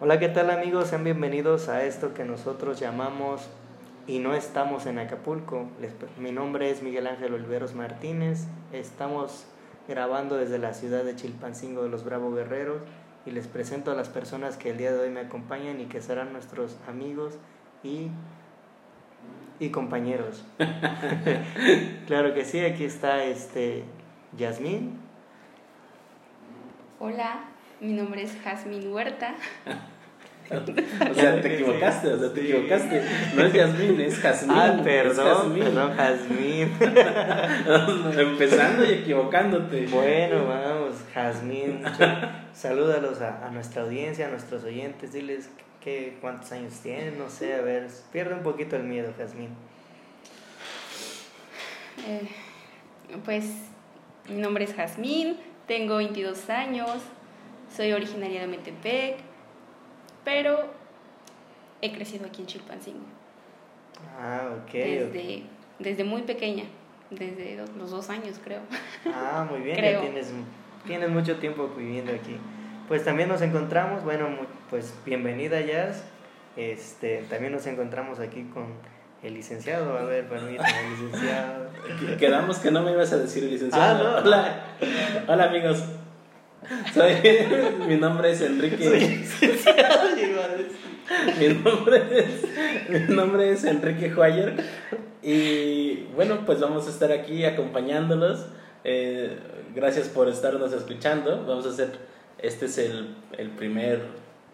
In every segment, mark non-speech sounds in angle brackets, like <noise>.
Hola, ¿qué tal amigos? Sean bienvenidos a esto que nosotros llamamos Y no estamos en Acapulco. Les- mi nombre es Miguel Ángel Oliveros Martínez. Estamos grabando desde la ciudad de Chilpancingo de los Bravo Guerreros y les presento a las personas que el día de hoy me acompañan y que serán nuestros amigos y, y compañeros. <laughs> claro que sí, aquí está este Yasmín. Hola, mi nombre es Jazmín Huerta. <laughs> O sea, te equivocaste, o sea, te equivocaste. No es Yasmín, es Jazmín. Ah, es perdón, Jazmín. perdón, Jazmín. <laughs> Empezando y equivocándote. Bueno, vamos, Jazmín. Salúdalos a, a nuestra audiencia, a nuestros oyentes. Diles que, cuántos años tienen, no sé, a ver. Pierde un poquito el miedo, Jazmín. Eh, pues mi nombre es Jazmín, tengo 22 años, soy originaria de Metepec, pero he crecido aquí en Chilpancingo Ah, ok. desde, desde muy pequeña, desde do- los dos años creo. Ah, muy bien, Creo. ya tienes, tienes mucho tiempo viviendo aquí. Pues también nos encontramos, bueno, pues bienvenida Jazz. Este, también nos encontramos aquí con el licenciado. A ver, permítame, licenciado. Qu- <laughs> Quedamos que no me ibas a decir licenciado. Ah, no. Hola. Hola, amigos. Soy, <laughs> mi nombre es Enrique. <laughs> Mi nombre es, mi nombre es Enrique Juayer y bueno, pues vamos a estar aquí acompañándolos. Eh, gracias por estarnos escuchando. Vamos a hacer, este es el, el primer,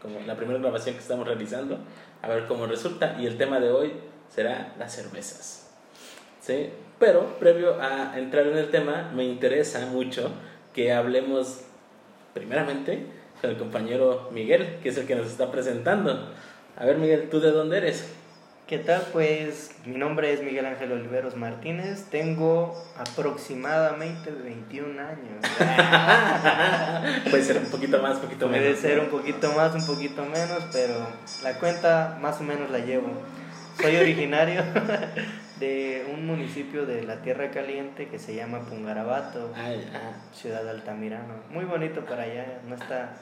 como la primera grabación que estamos realizando, a ver cómo resulta. Y el tema de hoy será las cervezas. ¿Sí? Pero previo a entrar en el tema, me interesa mucho que hablemos primeramente con el compañero Miguel, que es el que nos está presentando. A ver, Miguel, ¿tú de dónde eres? ¿Qué tal? Pues mi nombre es Miguel Ángel Oliveros Martínez. Tengo aproximadamente 21 años. <laughs> Puede ser un poquito más, un poquito Puede menos. ser un poquito más, un poquito menos, pero la cuenta más o menos la llevo. Soy originario <laughs> de un municipio de la Tierra Caliente que se llama Pungarabato, Ah, ya. ciudad de Altamirano. Muy bonito para allá, no está...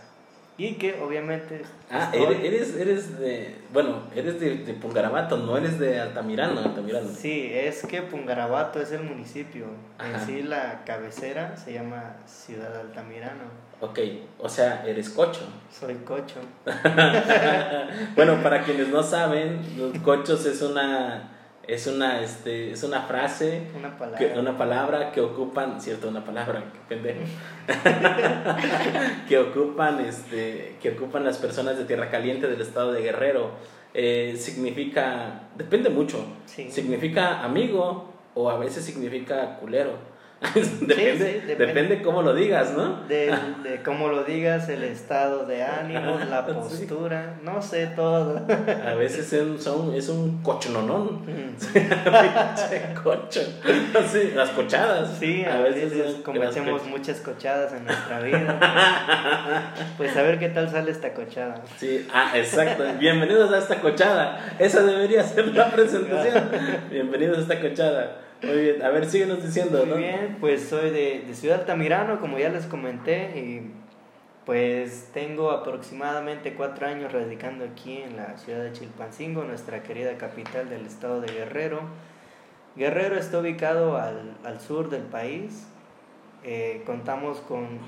Y que obviamente... Ah, estoy- eres, eres, de. Bueno, eres de, de Pungaramato, no eres de Altamirano. Altamirano. Sí, es que Pungarabato es el municipio. Ajá. En sí la cabecera se llama Ciudad Altamirano. Ok, o sea, eres cocho. Soy cocho. <laughs> bueno, para quienes no saben, los cochos es una. Es una, este, es una frase Una palabra. que- una palabra que ocupan, cierto, una palabra, pendejo, <laughs> que ocupan, este, que ocupan las personas de Tierra Caliente del estado de Guerrero. Eh, significa, depende mucho, Sí. significa amigo o a veces significa culero. <laughs> depende, sí, depende. depende cómo lo digas, ¿no? De, <laughs> de cómo lo digas, el estado de ánimo, la Sí. postura, no sé todo. <laughs> A veces es un, son- es un cochononón. Mm. Cocho. Sí, las cochadas. Sí, a veces son cometemos muchas cochadas en nuestra vida. Pues a ver qué tal sale esta cochada. Sí, ah, exacto. Bienvenidos a esta cochada. Esa debería ser la presentación. Bienvenidos a esta cochada. Muy bien, a ver, síguenos diciendo, Muy ¿no? bien, pues soy de, de Ciudad Altamirano, como ya les comenté, y pues tengo aproximadamente cuatro años radicando aquí en la ciudad de Chilpancingo, nuestra querida capital del estado de Guerrero. Guerrero está ubicado al, al sur del país, Eh, contamos con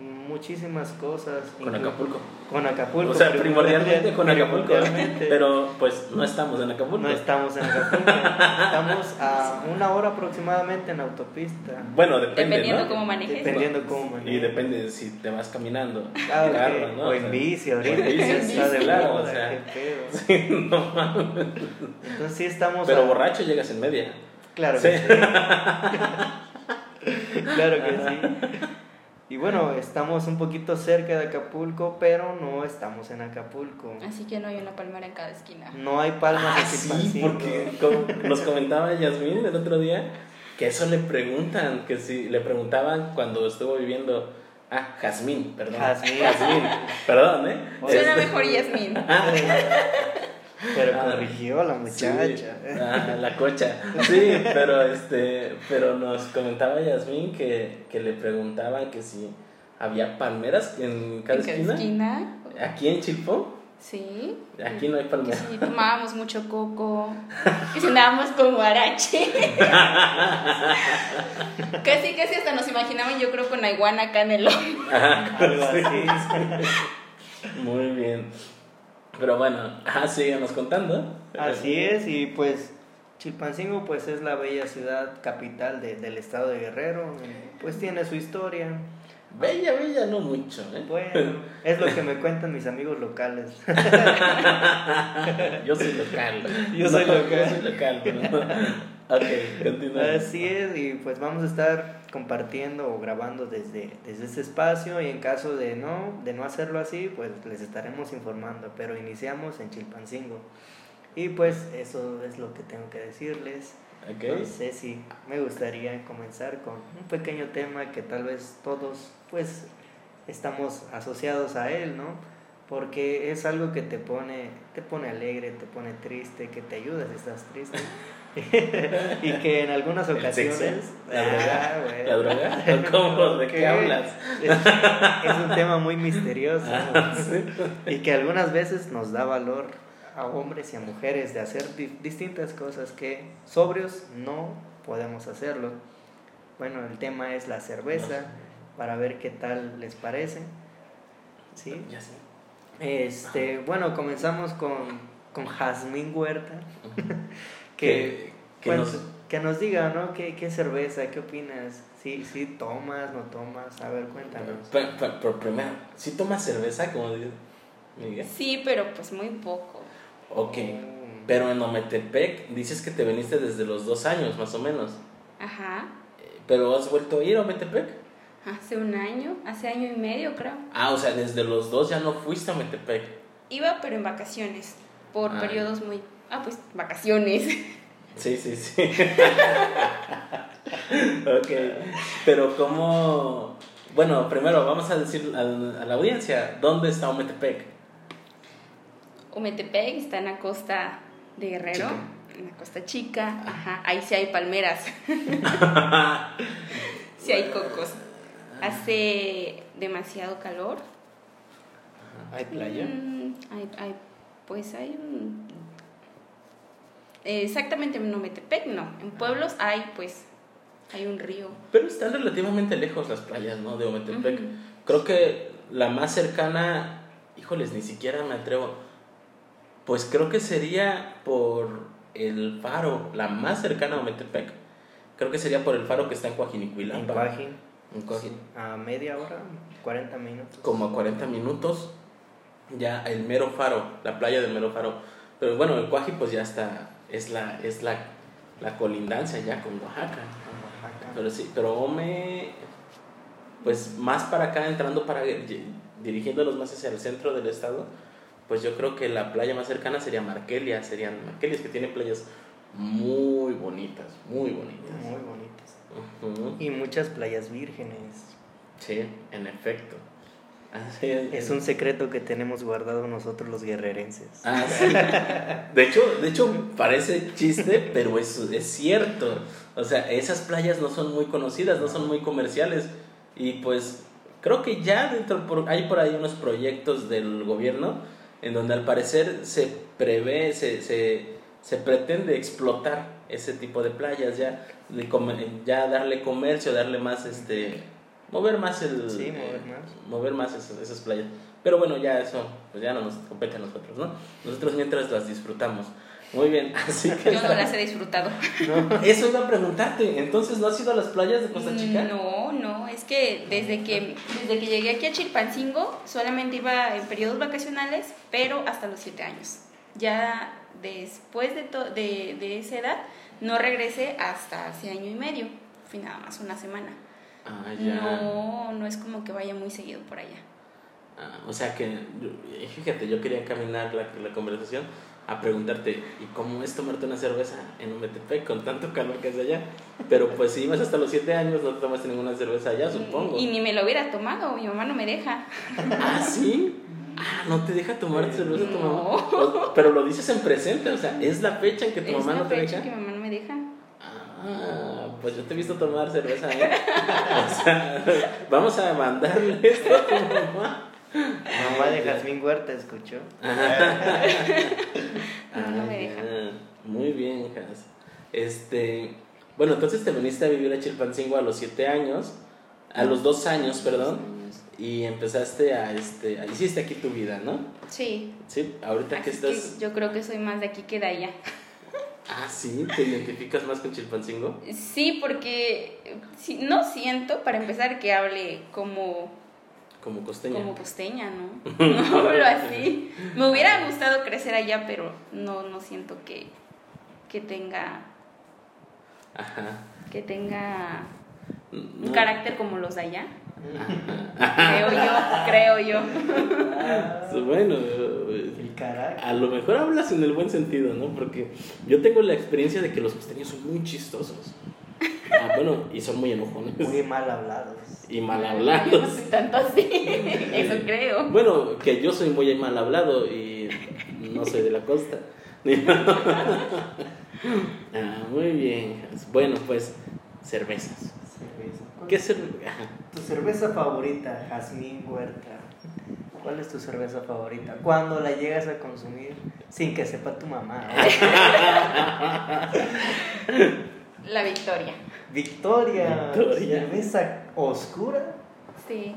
muchísimas cosas. Con Acapulco. Con Acapulco. O sea, primordialmente con Acapulco. primordialmente. Pero pues no estamos en Acapulco. No estamos en Acapulco, estamos a una hora aproximadamente en autopista. Bueno, depende, Dependiendo ¿no? cómo manejes. Dependiendo cómo Y manejes. depende si te vas caminando. Ah, en ok. carro, ¿no? O en bici, o ahorita en bici, está de claro, moda, o sea. qué pedo. <laughs> Sí, no mames. Entonces sí estamos... Pero a- borracho llegas en media. Claro Sí. que sí. <laughs> claro que sí. Y bueno, estamos un poquito cerca de Acapulco, pero no estamos en Acapulco. Así que no hay una palmera en cada esquina. No hay palmas Ah, sí, porque como nos comentaba Yasmín el otro día que eso le preguntan, que si le preguntaban cuando estuvo viviendo. Ah, Jazmín, perdón. Jazmín. Jazmín, perdón, ¿eh? Suena Este- mejor Yasmín. <laughs> Pero Ah, corrigió la Sí, muchacha. ah, la cocha. Sí, pero este, pero nos comentaba Yasmín que, que le preguntaban que si había palmeras en cada En cada esquina. esquina. Aquí en Chilpo. Sí. Aquí no hay palmera. Sí, tomábamos mucho coco. Y cenábamos con guarache. <laughs> casi, casi hasta nos imaginaban, yo creo, con la iguana canelón. Algo así. <laughs> Muy bien. Pero bueno, <laughs> ah, síganos contando. Así es, y pues Chilpancingo pues es la bella ciudad capital de- del estado de Guerrero, pues tiene su historia. Bella, bella, no mucho, ¿eh? Bueno, <laughs> es lo que me cuentan mis amigos locales. Yo soy local. Yo soy No, local. Yo soy local. pero. Ok, continúa. Así es, y pues vamos a estar compartiendo o grabando desde, desde este espacio y en caso de no, de no hacerlo así, pues les estaremos informando, pero iniciamos en Chilpancingo. Y pues eso es lo que tengo que decirles. Ok. No sé si me gustaría comenzar con un pequeño tema que tal vez todos pues estamos asociados a él, ¿no? Porque es algo que te pone, te pone alegre, te pone triste, que te ayuda si estás triste. <laughs> <laughs> y que en algunas ¿El ocasiones... sexo? ¿La Ah, droga? bueno. ¿La droga? <laughs> ¿Cómo? ¿De qué hablas? <laughs> Es, es un tema muy misterioso Ah, sí. y que algunas veces nos da valor a hombres y a mujeres de hacer di- distintas cosas que sobrios no podemos hacerlo. Bueno, el tema es la cerveza, para ver qué tal les parece. ¿Sí? Ya sé. Este, bueno, comenzamos con, con Jazmín Huerta, que, Que- bueno, nos- que nos diga, ¿no? ¿Qué, qué cerveza? ¿Qué opinas? ¿Sí, sí tomas, no tomas? A ver, cuéntanos. Pero, pero- pero primero, ¿sí tomas cerveza, como dice Miguel? Sí, pero pues muy poco. Ok. Mm. Pero en Ometepec dices que te veniste desde los dos años, más o menos. Ajá. Eh, ¿Pero has vuelto a ir a Ometepec? Hace un año, hace año y medio creo. Ah, o sea, desde los dos ya no fuiste a Ometepec. Iba pero en vacaciones, por Ah. periodos muy... Ah, pues vacaciones. Sí, sí, sí. <laughs> ok. Pero ¿cómo...? Bueno, primero vamos a decir a, la audiencia, ¿dónde está Ometepec? Ometepec está en la costa de Guerrero, Chica. en la costa chica. Ajá, ahí sí hay palmeras, <laughs> sí hay cocos. Hace demasiado calor. ¿Hay playa? Mm, hay, hay- pues hay un... Exactamente en Ometepec no, en pueblos hay pues, hay un río. Pero están relativamente lejos las playas, ¿no? De Ometepec. Creo que la más cercana, híjoles, ni siquiera me atrevo. Pues creo que sería por el faro, la más cercana a Ometepec. Creo que sería por el faro que está en Coajinicuilapa. En Cuajín, En Coajin. a media hora, 40 minutos. Como a 40 minutos, ya el mero faro, la playa del mero faro. Pero bueno, el Cuaji pues ya está, es la, es la, la colindancia ya con Oaxaca. Oaxaca. Pero sí, pero Ome, pues más para acá, entrando para, dirigiéndonos más hacia el centro del estado, pues yo creo que la playa más cercana sería Markelia, serían Markelias, que tiene playas muy bonitas, muy bonitas. Muy bonitas. Y muchas playas vírgenes. Sí, en efecto. Así es. Es un secreto que tenemos guardado nosotros los guerrerenses. Ah, sí. De hecho, de hecho parece chiste, pero es, es cierto. O sea, esas playas no son muy conocidas, no son muy comerciales. Y pues creo que ya dentro por, hay por ahí unos proyectos del gobierno en donde al parecer se prevé, se, se, se pretende explotar ese tipo de playas, ya, de come- ya darle comercio, darle más, este, mover más el... Sí, mover más. mover más esas, esas playas. Pero bueno, ya eso, pues ya no nos compete a nosotros, ¿no? Nosotros mientras las disfrutamos. Muy bien, <laughs> así que... Yo no las he disfrutado. Eso iba a preguntarte, entonces, ¿no has ido a las playas de Costa Chica? No, no, es que desde que desde que llegué aquí a Chilpancingo solamente iba en periodos vacacionales, pero hasta los siete años. Ya después de, to- de, de esa edad no regresé hasta hace año y medio, fui nada más una semana. Ah, ya. No, no es como que vaya muy seguido por allá. Ah, o sea que, yo- fíjate, yo quería encaminar la, la conversación a preguntarte, ¿y cómo es tomarte una cerveza en un Metepec con tanto calor que hace allá? Pero pues si ibas hasta los 7 años, no tomaste ninguna cerveza allá, supongo. Y ni me lo hubiera tomado, mi mamá no me deja. Ah, ¿sí? Ah, ¿no te deja tomar cerveza tu mamá? No. O- Pero lo dices en presente, o sea, es la fecha en que tu Es mamá la no te fecha deja. que mi mamá no me deja. Ah, pues yo te he visto tomar cerveza, ¿eh? <laughs> O sea, vamos a mandarle esto a tu mamá. Mamá de Jazmín Huerta escuchó. <laughs> No, no me deja. ya. Muy bien, Jas. Este, bueno, entonces te viniste a vivir a Chilpancingo a los siete años, a los dos años, perdón, y empezaste a, este, a- hiciste aquí tu vida, ¿no? Sí. Sí, ahorita que estás... que yo creo que soy más de aquí que de allá. Ah, sí, ¿te identificas más con Chilpancingo? Sí, porque sí, no siento, para empezar, que hable como, Como costeña. como costeña, ¿no? <laughs> <laughs> No hablo así. Me hubiera gustado crecer allá, pero no, no siento que, que tenga Ajá. que tenga un No. carácter como los de allá. Creo yo, creo yo. Bueno, El carácter. a lo mejor hablas en el buen sentido, ¿no? Porque yo tengo la experiencia de que los costeños son muy chistosos. Ah, bueno, y son muy enojones. Muy mal hablados. Y mal no hablados. soy <laughs> tanto así, eso creo. Bueno, que yo soy muy mal hablado y no soy de la costa. <laughs> Ah, muy bien. Bueno, pues, cervezas. Cerveza. ¿Cuál ¿Qué es cerveza? Tu cerveza favorita, Jazmín Huerta. ¿Cuál es tu cerveza favorita? Cuando la llegas a consumir sin que sepa tu mamá. <laughs> La victoria. Victoria. Victoria. Cerveza oscura. Sí.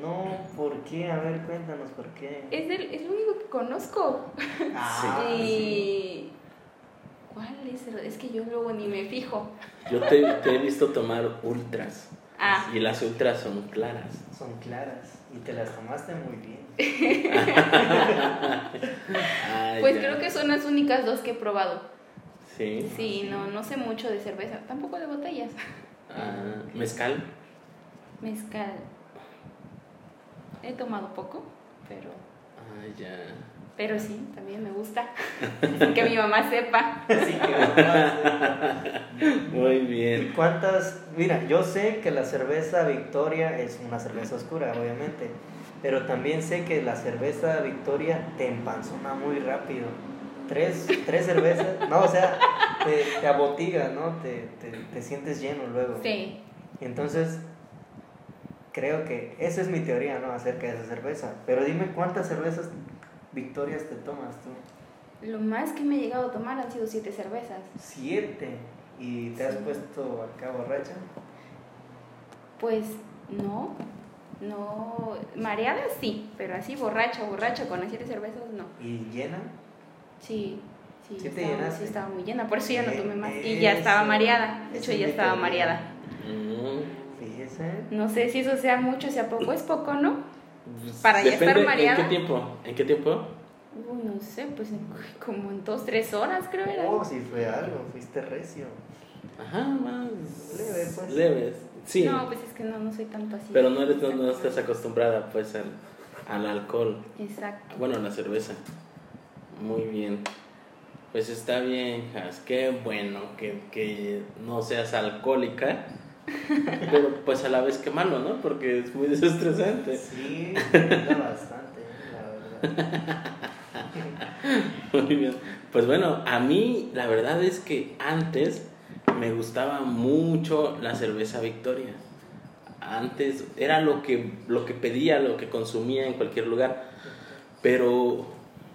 No, ¿por qué? A ver, cuéntanos por qué. Es, el, es lo único que conozco. Ah, <laughs> y. ¿Cuál es? el- Es que yo luego ni me fijo. Yo te, te he visto tomar ultras. Ah, Y las ultras son claras. Son claras y te las tomaste muy bien. <laughs> Pues ya. creo que son las únicas dos que he probado. Sí. Sí, no, no sé mucho de cerveza, tampoco de botellas. Ah, mezcal. Mezcal. He tomado poco, pero, Ah, ya. Pero sí, también me gusta. <laughs> Sin que mi mamá sepa. Así que Muy bien. ¿Cuántas? Mira, yo sé que la cerveza Victoria es una cerveza oscura, obviamente, pero también sé que la cerveza Victoria te empanzona muy rápido. Tres, tres cervezas, no, o sea, te, te abotiga, ¿no? Te, te, te sientes lleno luego. Sí. Entonces, creo que esa es mi teoría, ¿no? Acerca de esa cerveza. Pero dime cuántas cervezas Victorias te tomas tú. Lo más que me he llegado a tomar han sido siete cervezas. Siete. ¿Y te has puesto acá borracha? Pues no, no, mareada sí, pero así borracha, borracha con las siete cervezas no. ¿Y llena? Sí, sí, ¿Sí te estaba, sí estaba muy llena, por eso ya no Eh, tomé más. Y ya estaba mareada, de hecho ya estaba mareada. Mm, Fíjese. No sé si eso sea mucho, sea poco, es poco, ¿no? Para ya estar mareada. ¿En qué tiempo? ¿En qué tiempo? Uy, no sé, pues en- <laughs> como en dos, tres horas creo era. Oh, si fue algo, fuiste recio. Ajá, más. Leve, pues. Leves. Sí. No, pues es que no, no soy tanto así. Pero no, eres, no, no estás acostumbrada pues al, al alcohol. Exacto. Bueno, a la cerveza. Muy bien. Pues está bien, Jas. Qué bueno que, que no seas alcohólica. Pero pues a la vez que malo, ¿no? Porque es muy desestresante. Sí, ayuda bastante, la verdad. Muy bien. Pues bueno, a mí la verdad es que antes me gustaba mucho la cerveza Victoria. Antes era lo que, lo que pedía, lo que consumía en cualquier lugar. Pero,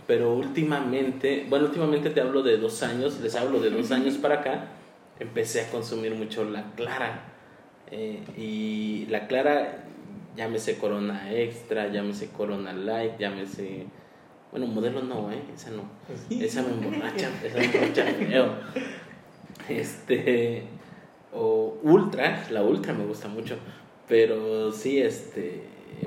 pero últimamente, bueno, últimamente te hablo de dos años, les hablo de dos años para acá, empecé a consumir mucho la clara. Eh, y la clara, llámese Corona Extra, llámese Corona Light, llámese... Bueno, modelo no, ¿eh? Esa no. Esa me emborracha, <laughs> esa me emborracha feo. Este. O Ultra, la Ultra me gusta mucho. Pero sí, este.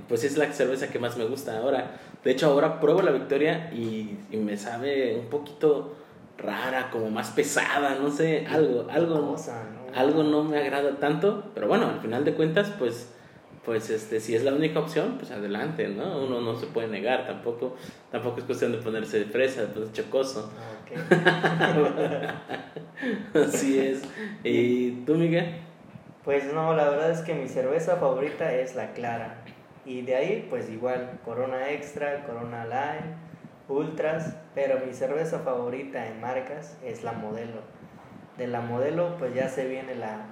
Pues es la cerveza que más me gusta ahora. De hecho, ahora pruebo la Victoria y, y me sabe un poquito rara, como más pesada, no sé, algo, algo, Cosa, ¿no? algo no me agrada tanto. Pero bueno, al final de cuentas, pues. Pues este, si es la única opción, pues adelante, ¿no? Uno no se puede negar, tampoco, tampoco es cuestión de ponerse de fresa, de ponerse chocoso. Ah, ok. <laughs> Así es. ¿Y tú, Miguel? Pues no, la verdad es que mi cerveza favorita es la clara. Y de ahí, pues igual, Corona Extra, Corona Light, Ultras. Pero mi cerveza favorita en marcas es la modelo. De la modelo, pues ya se viene la,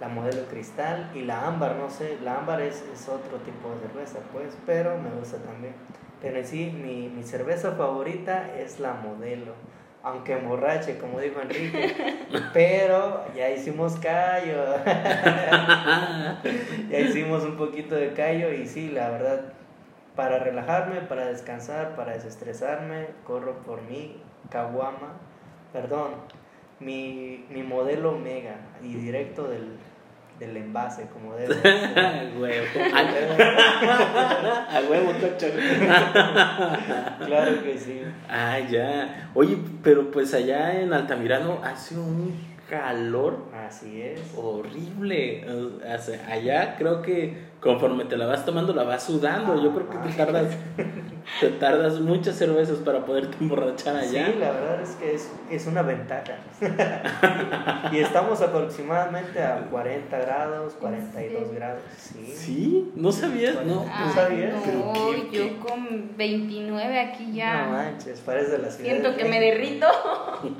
la modelo cristal y la ámbar, no sé, la ámbar es, es otro tipo de cerveza, pues, pero me gusta también. Pero en sí, mi, mi cerveza favorita es la modelo, aunque emborrache, como dijo Enrique, <laughs> pero ya hicimos callo, <laughs> ya hicimos un poquito de callo y sí, la verdad, para relajarme, para descansar, para desestresarme, corro por mi caguama, perdón, mi, mi modelo Mega y directo del, del envase, como debe ser. huevo. <laughs> A huevo, <laughs> cocho. <laughs> claro que sí. Ah, ya. Oye, pero pues allá en Altamirano hace un calor Así es. horrible. O sea, allá creo que conforme te la vas tomando la vas sudando. Yo creo que te tardas, te tardas muchas cervezas para poderte emborrachar allá. Sí, la verdad es que es, es una ventaja. <laughs> y estamos aproximadamente a 40 grados, 42 Sí. grados. Sí. ¿Sí? ¿No sabías? No. ¿Tú Ay, sabías? Pero No, qué- yo qué- con 29 aquí ya No manches, parece de la ciudad. siento que me derrito. <laughs>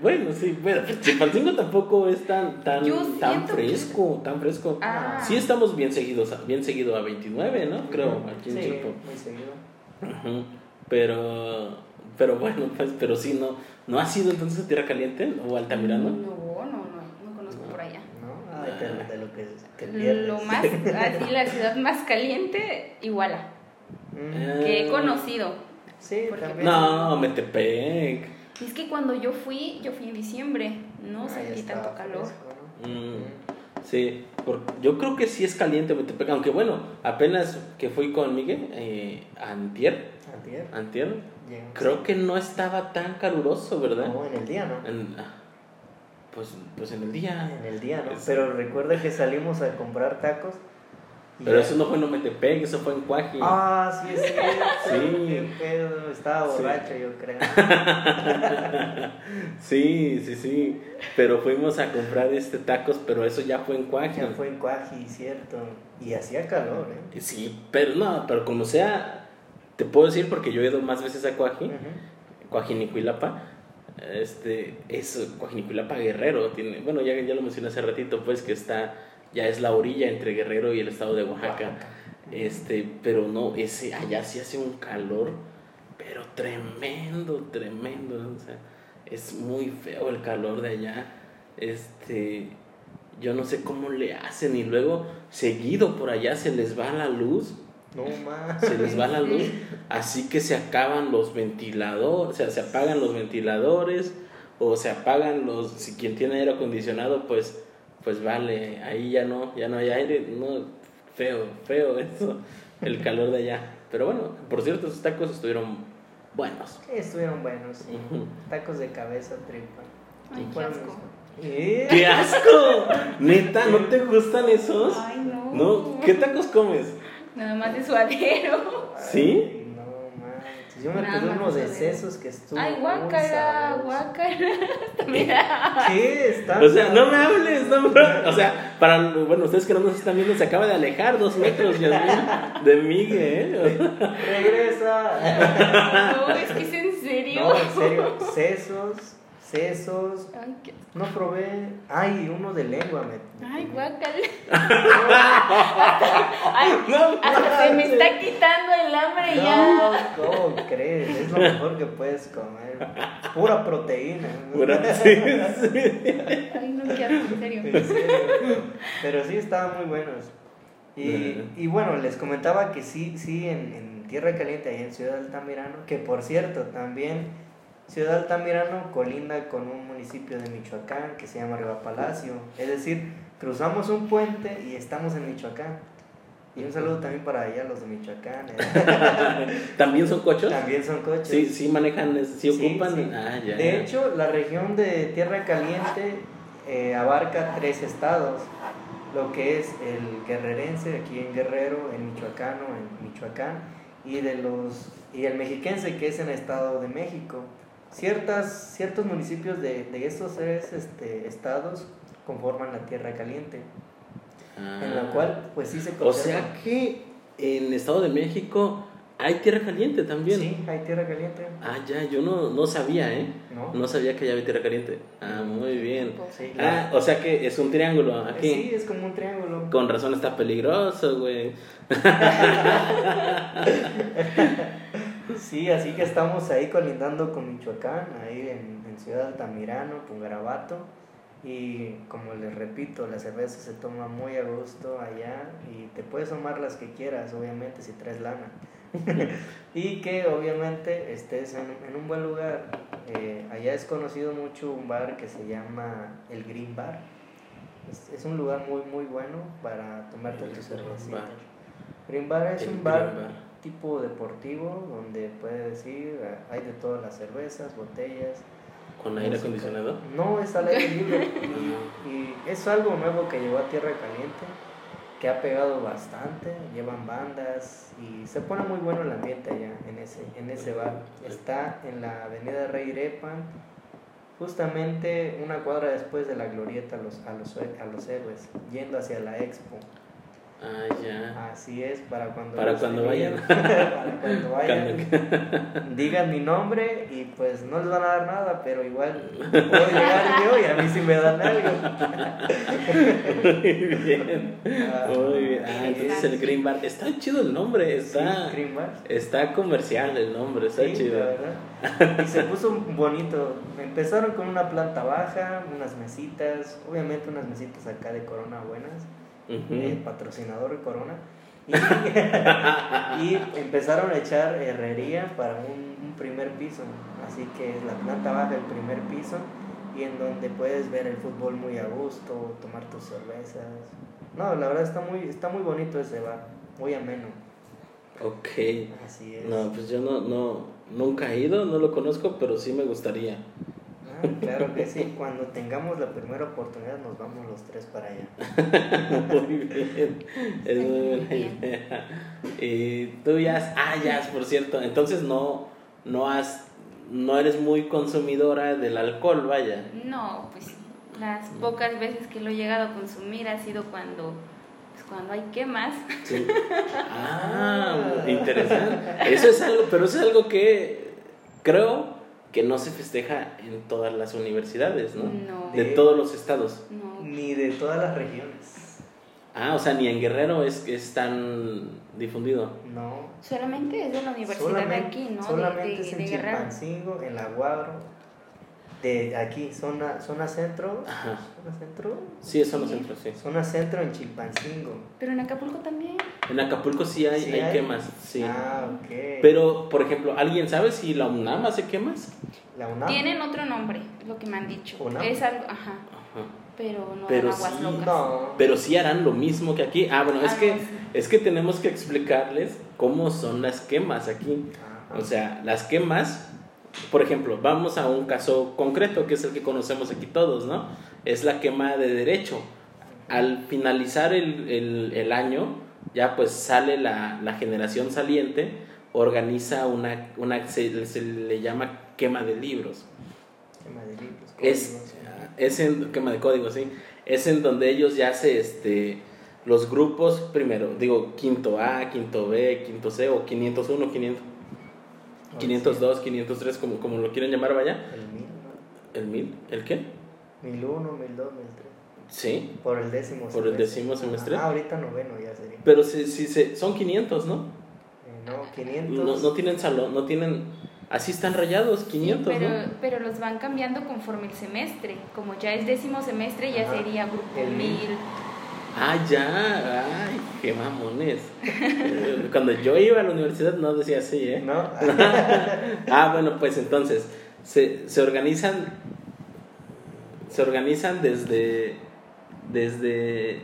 Bueno, sí, pero Chilpancingo tampoco es tan, tan, tan que- fresco, tan fresco. Ah. Sí estamos bien seguidos, a- bien seguido a 29, ¿no? Creo, aquí en Sí, Chilpo. muy seguido. Pero, pero bueno, pues, pero sí, no, ¿no ha sido entonces Tierra Caliente o Altamirano? No, no, no, no conozco por allá. ¿No? Ay, de, de lo que pierdes. Lo más, así la ciudad más caliente, Iguala, Mm, que he conocido. Sí, porque- también. No, Metepec. Y es que cuando yo fui, yo fui en diciembre, no Ah, sentí tanto calor. fresco, ¿no? Mm, sí, por- yo creo que sí es caliente Metepec, aunque bueno, apenas que fui con Miguel, eh, antier, Antier. antier, creo que no estaba tan caluroso, ¿verdad? No, en el día, ¿no? En- ah, pues, pues en el día. En el día, ¿no? Pero recuerda que salimos a comprar tacos. Pero eso no fue en Metepec, eso fue en Cuaji. Ah, sí. Sí. Qué pedo. Estaba Sí. borracho, yo creo. <laughs> Sí, sí, sí. Pero fuimos a comprar este tacos, pero eso ya fue en Cuaji. Ya fue en Cuaji, cierto. Y hacía calor, ¿eh? Sí, pero no, pero como sea, te puedo decir porque yo he ido más veces a Cuaji, Ujú. Coajinicuilapa. Este, es Coajinicuilapa Guerrero, tiene, bueno, ya, ya lo mencioné hace ratito, pues que está, ya es la orilla entre Guerrero y el estado de Oaxaca. Este, pero no, ese, allá sí hace un calor, pero tremendo, tremendo, o sea, es muy feo el calor de allá. Este, yo no sé cómo le hacen y luego seguido por allá se les va la luz No más. se les va la luz, <laughs> así que se acaban los ventiladores, o sea, se apagan los ventiladores o se apagan los, si quien tiene aire acondicionado, pues, pues vale, ahí ya no, ya no hay aire, no, feo, feo eso, el calor de allá. Pero bueno, por cierto, esos tacos estuvieron buenos. Sí, estuvieron buenos, sí. Tacos de cabeza, tripa. Ay, qué asco. ¿Eh? ¡Qué asco! Neta, ¿no te gustan esos? Ay, no. ¿No? ¿Qué tacos comes? Nada más de suadero. ¿Sí? Yo me más uno de sesos que estuvo. Ay, guácala. Mira. <laughs> ¿Qué? Está O sea, no me hables, no me O sea, para, bueno, ustedes que no nos están viendo, se acaba de alejar dos metros, Yasmin, de Miguel, ¿eh? <laughs> Regresa. <laughs> No, es que es en serio. No, en serio. Sesos, sesos. Ay, qué- No probé. Ay, uno de lengua me. Ay, <laughs> hasta se me está quitando el hambre ya. No, ¿cómo crees? Es lo mejor que puedes comer. Pura proteína. Pura- <laughs> sí, sí. Ay, no, qué asco, en serio. En serio. Pero sí estaban muy buenos. Y, y bueno, les comentaba que sí, sí, en, en Tierra Caliente, ahí en Ciudad Altamirano, que por cierto, también Ciudad Altamirano colinda con un municipio de Michoacán que se llama Riva Palacio. Es decir, cruzamos un puente y estamos en Michoacán. Y un saludo también para allá, los de Michoacán. ¿eh? <laughs> ¿También son cochos? También son coches. Sí, sí manejan, sí ocupan. sí. Ah, ya. De hecho, la región de Tierra Caliente eh, abarca tres estados, lo que es el guerrerense aquí en Guerrero, el michoacano en Michoacán y de los y el mexiquense que es en el Estado de México. Ciertas ciertos municipios de, de estos tres este, estados conforman la Tierra Caliente, Ah. en la cual pues sí se O conserva. sea que en Estado de México Hay tierra caliente también. Sí, hay tierra caliente. Ah, ya, yo no, no sabía, ¿eh? ¿No? No sabía que ya había tierra caliente. Ah, muy bien. Sí, Ah, o sea que es un triángulo aquí. Sí, es como un triángulo. Con razón está peligroso, güey. <laughs> <laughs> Sí, así que estamos ahí colindando con Michoacán, ahí en, en Ciudad Altamirano, Pungarabato. Y como les repito, la cerveza se toma muy a gusto allá y te puedes tomar las que quieras, obviamente, si traes lana. <laughs> y que obviamente estés en, en un buen lugar. Eh, allá es conocido mucho un bar que se llama el Green Bar. Es, es un lugar muy, muy bueno para tomarte tu cervecita. Green Bar es El un Bar. Tipo deportivo donde puedes ir, eh, hay de todas las cervezas, botellas. ¿Con aire acondicionado? No, es al aire libre. <laughs> y, y es algo nuevo que llegó a Tierra Caliente, que ha pegado bastante, llevan bandas y se pone muy bueno el ambiente allá en ese, en ese bar. Está en la avenida Rey Repan, justamente una cuadra después de la glorieta a los, a los, a los héroes, yendo hacia la expo. Ah, ya. Así es, para cuando, Para cuando vayan. <laughs> para cuando vayan, digan mi nombre y pues no les van a dar nada, pero igual puedo llegar yo y a mí sí me dan algo. Muy bien. Ah, Muy bien. Ah, entonces el Green Bar. Está chido el nombre. Está, Sí, Green Bar. está comercial el nombre. Está Sí, chido. la. Y se puso bonito. Empezaron con una planta baja, unas mesitas, obviamente unas mesitas acá de Corona buenas. Ujú. eh, patrocinador de Corona. Y, <laughs> y empezaron a echar herrería para un, un primer piso. Así que es la planta baja, el primer piso, y en donde puedes ver el fútbol muy a gusto, tomar tus cervezas. No, la verdad está muy, está muy bonito ese bar, muy ameno. Ok. Así es. No, pues yo no, no, nunca he ido, no lo conozco, pero sí me gustaría. Ah, claro que sí, cuando tengamos la primera oportunidad nos vamos los tres para allá. <laughs> Muy bien. Es muy buena Bien. idea. Y tú ya, ah, ya, por cierto, entonces no, no has, no eres muy consumidora del alcohol, vaya. No, pues las pocas veces que lo he llegado a consumir ha sido cuando, pues, cuando hay quemas. Sí. <laughs> Ah, interesante. Eso es algo, pero eso es algo que creo que no se festeja en todas las universidades, ¿no? No. De todos los estados. No. Ni de todas las regiones. Ah, o sea, ni en Guerrero es, es tan difundido. No. Solamente es de la universidad de aquí, ¿no? De- solamente de, es en de Guerrero. Chilpancingo, en La Guadro, de aquí, zona, zona centro. Ajá. ¿Zona centro? Sí, no Sí. centro, sí. Zona centro en Chilpancingo. Pero en Acapulco también. En Acapulco sí hay, ¿Sí hay hay? quemas, sí. Ah, ok. Pero, por ejemplo, ¿alguien sabe si la UNAM hace quemas? La UNAM. Tienen otro nombre, lo que me han dicho. ¿Unam? Es algo, ajá, Ajá. pero no Pero aguas sí, locas. No. Pero sí harán lo mismo que aquí. Ah, bueno, es Algo que, es que tenemos que explicarles cómo son las quemas aquí. Ajá. O sea, las quemas, por ejemplo, vamos a un caso concreto que es el que conocemos aquí todos, ¿no? Es la quema de derecho. Al finalizar el, el- el año, ya pues sale la, la generación saliente, organiza una, una se, se le llama quema de libros. Quema de libros, Es, es en quema de código, sí. Es en donde ellos ya se, este, los grupos, primero, digo, quinto A, quinto B, quinto C o 501, 500, 502, 503, como, como lo quieren llamar, vaya. El mil, ¿no? ¿El mil? ¿El qué? Mil uno, mil dos, mil tres. Sí. Por el décimo Por el décimo semestre. Ah, ahorita noveno ya sería. Pero sí, sí, se- son 500, ¿no? Eh, no, 500. No, no tienen salón, no tienen... Así están rayados, 500, pero, ¿no? pero los van cambiando conforme el semestre. Como ya es décimo semestre, ya Ajá. sería grupo El mil. mil. Ah, ya, ay, qué mamones. Eh, Cuando yo iba a la universidad no decía así, ¿eh? ¿No? <laughs> Ah, bueno, pues entonces, se, se organizan, se organizan desde, desde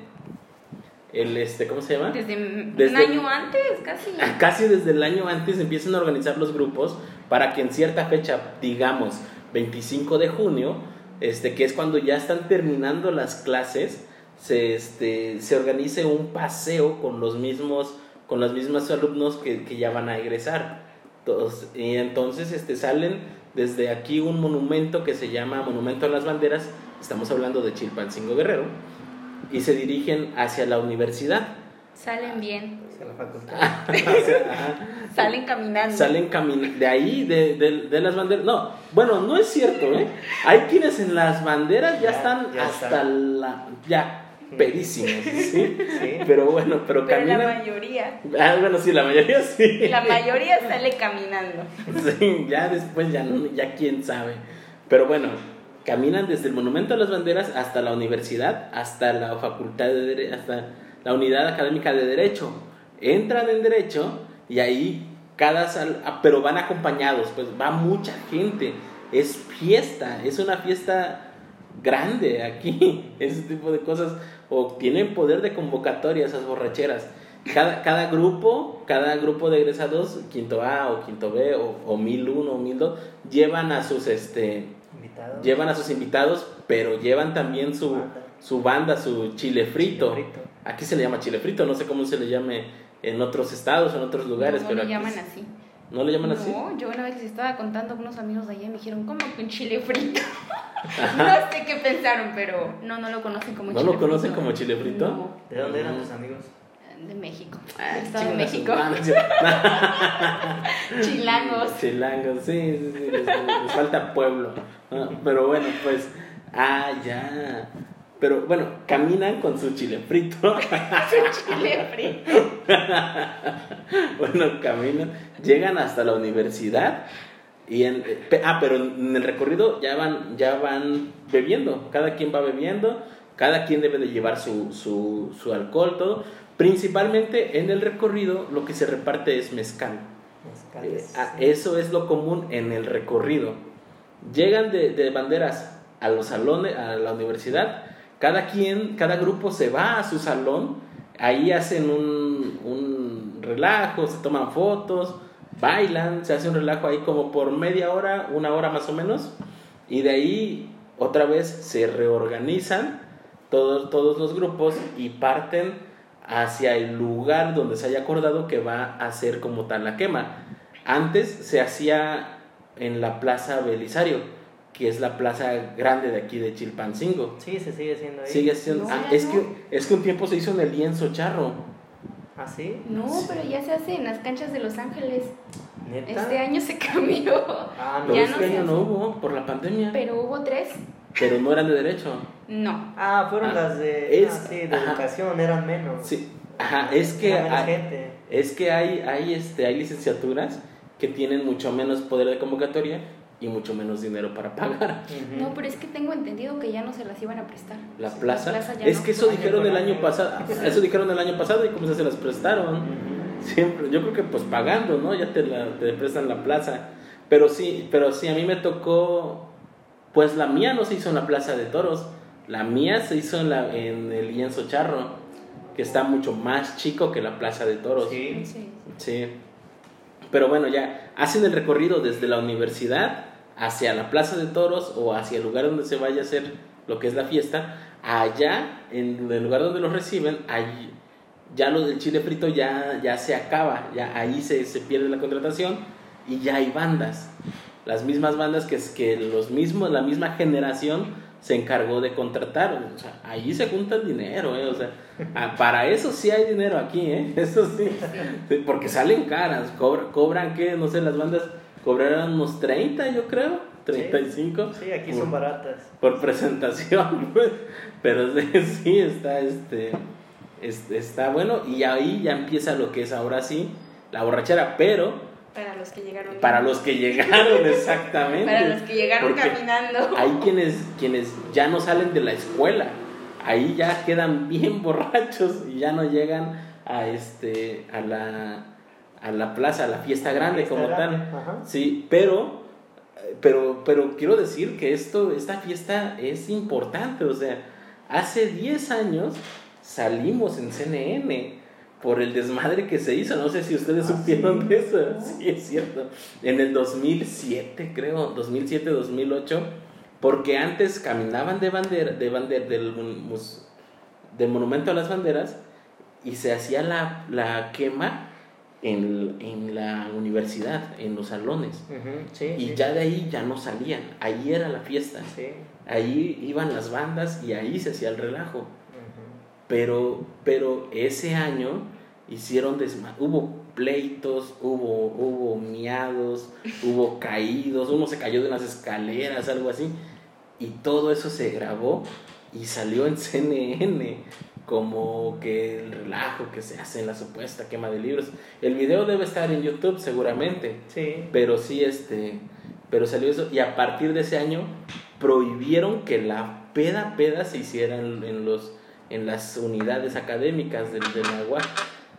el, este, ¿cómo se llama? Desde, un Desde- año antes, casi. Ah, Casi desde el año antes empiezan a organizar los grupos para que en cierta fecha, digamos 25 de junio, este, que es cuando ya están terminando las clases, se, este, se organice un paseo con los mismos, con los mismos alumnos que, que ya van a egresar. Todos- y entonces este, salen desde aquí un monumento que se llama Monumento a las Banderas, estamos hablando de Chilpancingo Guerrero, y se dirigen hacia la universidad. Salen bien. Se la facultad. <laughs> Ajá. Salen caminando. Salen caminando. De ahí, de, de- de las banderas. No, bueno, no es cierto, ¿eh? Hay quienes en las banderas ya, Ya, están ya hasta están. la. Ya, pedísimos, <laughs> ¿sí? Sí. Pero bueno, pero, Pero la caminan. mayoría, Ah, bueno, sí, la mayoría sí. la mayoría sale caminando. <laughs> Sí, ya después ya, no- ya quién sabe. Pero bueno, caminan desde el Monumento a las Banderas hasta la universidad, hasta la facultad de Dere- hasta la unidad académica de Derecho. Entran en Derecho y ahí cada sal, ah, pero van acompañados, pues va mucha gente. Es fiesta, es una fiesta grande aquí, <laughs> ese tipo de cosas. O tienen poder de convocatoria esas borracheras. Cada, cada grupo, cada grupo de egresados, quinto A o quinto B o, o 1001 o 1002, llevan a sus este Invitado. llevan a sus invitados, pero llevan también su, Banda. su banda, su chile frito. Chile frito. Aquí se le llama chile frito, no sé cómo se le llame en otros estados en otros lugares, no pero le aquí llaman es- así. ¿No le llaman así? No, yo una vez les estaba contando a unos amigos de allá y me dijeron, ¿cómo que un chile frito? <laughs> no sé qué pensaron, pero no, no lo conocen como ¿No chile lo conocen frito. como chile frito? No, ¿De dónde eran tus amigos? de México. Ah, del Estado de México. <laughs> Chilangos. Chilangos, sí, sí, sí, les, les falta pueblo. Ah, Pero bueno, pues, ah, ya. Pero bueno, caminan con su chile frito. <laughs> chile frito. <laughs> bueno, caminan, llegan hasta la universidad y en, eh, ah, pero en el recorrido ya van, ya van bebiendo, cada quien va bebiendo, cada quien debe de llevar su, su, su alcohol, todo. Principalmente en el recorrido lo que se reparte es mezcal. Eh, ah, eso es lo común en el recorrido. Llegan de, de banderas a los salones, a la universidad, cada quien, cada grupo se va a su salón, ahí hacen un, un relajo, se toman fotos, bailan, se hace un relajo ahí como por media hora, una hora más o menos, y de ahí otra vez se reorganizan todos, todos los grupos y parten hacia el lugar donde se haya acordado que va a ser como tal la quema. Antes se hacía en la Plaza Belisario, que es la plaza grande de aquí de Chilpancingo. Sí, se sigue siendo ahí. Sigue siendo, No, ah, es, no. que, es que un tiempo se hizo en el lienzo charro. ¿Ah, sí? No, pero ya se hace en las canchas de Los Ángeles. ¿Neta? Este año se <laughs> cambió. Ah, no. Pero Ya este no año no hubo por la pandemia. Pero, Pero hubo tres. no eran de derecho. No. Ah, fueron Ah, las de, es- ah, sí, de ajá. educación, eran menos. Sí, ajá, es que hay, gente. es que hay, hay, este, hay licenciaturas que tienen mucho menos poder de convocatoria y mucho menos dinero para <laughs> pagar. No, pero es que tengo entendido que ya no se las iban a prestar. La plaza, ya es no. que eso dijeron el año pasado, <laughs> eso dijeron el año pasado y como se las prestaron. Siempre, yo creo que pues pagando, ¿no? Ya te, la, te prestan la plaza. Pero sí, pero sí, a mí me tocó, pues la mía no se hizo en la Plaza de Toros, la mía se hizo en, la, en el lienzo charro, que está mucho más chico que la Plaza de Toros. Sí. Sí. Sí. Pero bueno, ya hacen el recorrido desde la universidad hacia la Plaza de Toros o hacia el lugar donde se vaya a hacer lo que es la fiesta. Allá, en el lugar donde los reciben, ahí ya lo del chile frito ya, ya se acaba, ya ahí se, se pierde la contratación y ya hay bandas. Las mismas bandas que, que los mismos, la misma generación se encargó de contratar. O sea, ahí se junta el dinero, ¿eh? O sea, ah, para eso sí hay dinero aquí, ¿eh? <laughs> Eso sí. Sí, Porque salen caras, cobran, cobran que, no sé, las bandas cobrarán unos 30, yo creo, 35 Sí, aquí son baratas. por presentación, <laughs> pues. Pero sí, <laughs> sí, está, este, es- está bueno y ahí ya empieza lo que es ahora sí la borrachera, pero Para los que llegaron. para los que llegaron exactamente. Para los que llegaron Porque caminando. Hay quienes, quienes ya no salen de la escuela, ahí ya quedan bien <laughs> borrachos y ya no llegan a este a la a la plaza, a la fiesta grande Fiesta como grande, tal. ajá. Sí, pero pero pero quiero decir que esto esta fiesta es importante, o sea, hace 10 años salimos en CNN por el desmadre que se hizo, no sé si ustedes Ah, supieron ¿sí? de eso, sí es cierto, en el 2007 creo, 2007, 2008, porque antes caminaban de bandera, de bandera del, del monumento a las banderas y se hacía la, la quema en, en la universidad, en los salones. Sí, Y sí. ya de ahí ya no salían, ahí era la fiesta, Sí. ahí iban las bandas y ahí se hacía el relajo. Pero, pero ese año hicieron desma hubo pleitos, hubo, hubo miados, hubo caídos, uno se cayó de unas escaleras, algo así, y todo eso se grabó y salió en <laughs> CNN como que el relajo que se hace en la supuesta quema de libros. El video debe estar en YouTube seguramente, Sí. pero sí este, pero salió eso y a partir de ese año prohibieron que la peda peda se hiciera en, en los en las unidades académicas del de la UAC.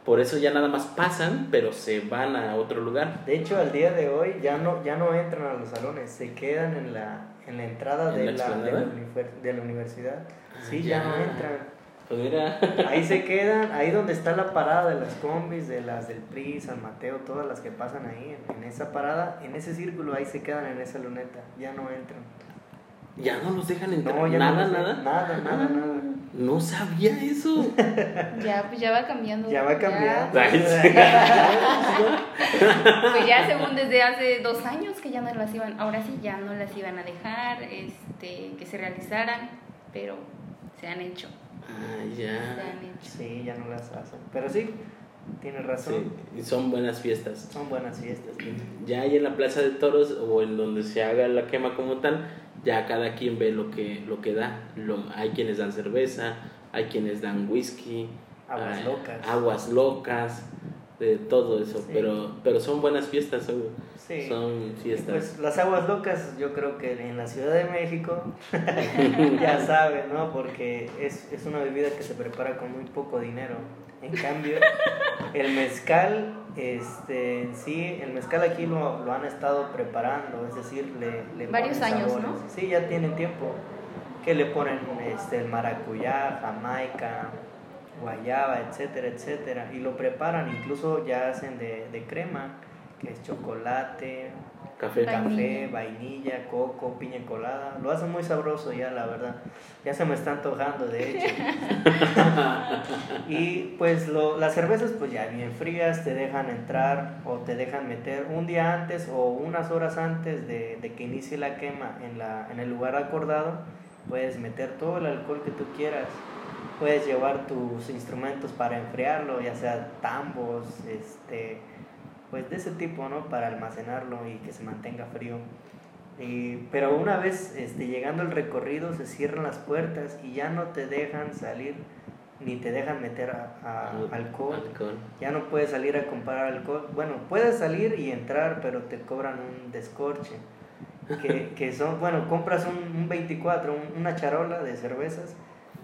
Por eso ya nada más pasan, pero se van a otro lugar. De hecho, al día de hoy ya no, ya no entran a los salones, se quedan en la, en la entrada ¿En de la la, de, la de la universidad. Sí, Ah, ya. ya. no entran. Pues mira, <laughs> Ahí se quedan, ahí donde está la parada de las combis, de las del PRI, San Mateo, todas las que pasan ahí, en, en esa parada, en ese círculo, ahí se quedan en esa luneta, ya no entran. Ya no los dejan entrar. No, ya nada, no, nada. Nada, nada, nada. No sabía eso. <laughs> Ya, pues ya va cambiando. Ya va cambiando. <laughs> Pues ya según desde hace dos años que ya no las iban, ahora sí ya no las iban a dejar, este, que se realizaran, pero se han hecho, Ah, se ya. han hecho. Sí, ya no las hacen. Pero sí, tienes razón. Sí, y son buenas fiestas. Son buenas fiestas. Ya ahí en la plaza de toros o en donde se haga la quema como tal, ya cada quien ve lo que, lo que da. Lo, hay quienes dan cerveza, hay quienes dan whisky, Aguas hay- locas. aguas locas, de todo eso. Sí. Pero, pero son buenas fiestas, son, Sí. son fiestas. Pues las aguas locas, yo creo que en la Ciudad de México, <laughs> <laughs> ya saben, ¿no? Porque es, es una bebida que se prepara con muy poco dinero. En cambio, el mezcal, este, en sí, el mezcal aquí lo, lo han estado preparando, es decir, le, le Varios ponen años, sabores. ¿no? Sí, ya tienen tiempo. Que le ponen este, el maracuyá, jamaica, guayaba, etcétera, etcétera. Y lo preparan, incluso ya hacen de, de crema, que es chocolate, Café. Vainilla. café, vainilla, coco, piña colada. Lo hacen muy sabroso ya, la verdad. Ya se me está antojando, de hecho. <laughs> y pues lo, las cervezas pues ya bien frías, te dejan entrar o te dejan meter un día antes o unas horas antes de, de que inicie la quema en, la, en el lugar acordado. Puedes meter todo el alcohol que tú quieras. Puedes llevar tus instrumentos para enfriarlo, ya sea tambos, este, pues de ese tipo, ¿no? Para almacenarlo y que se mantenga frío. Y- pero una vez este, llegando al recorrido se cierran las puertas y ya no te dejan salir ni te dejan meter a- a- alcohol. Alcohol. Ya no puedes salir a comprar alcohol. Bueno, puedes salir y entrar, pero te cobran un descorche. Que, que son, bueno, compras un, un 24, un- una charola de cervezas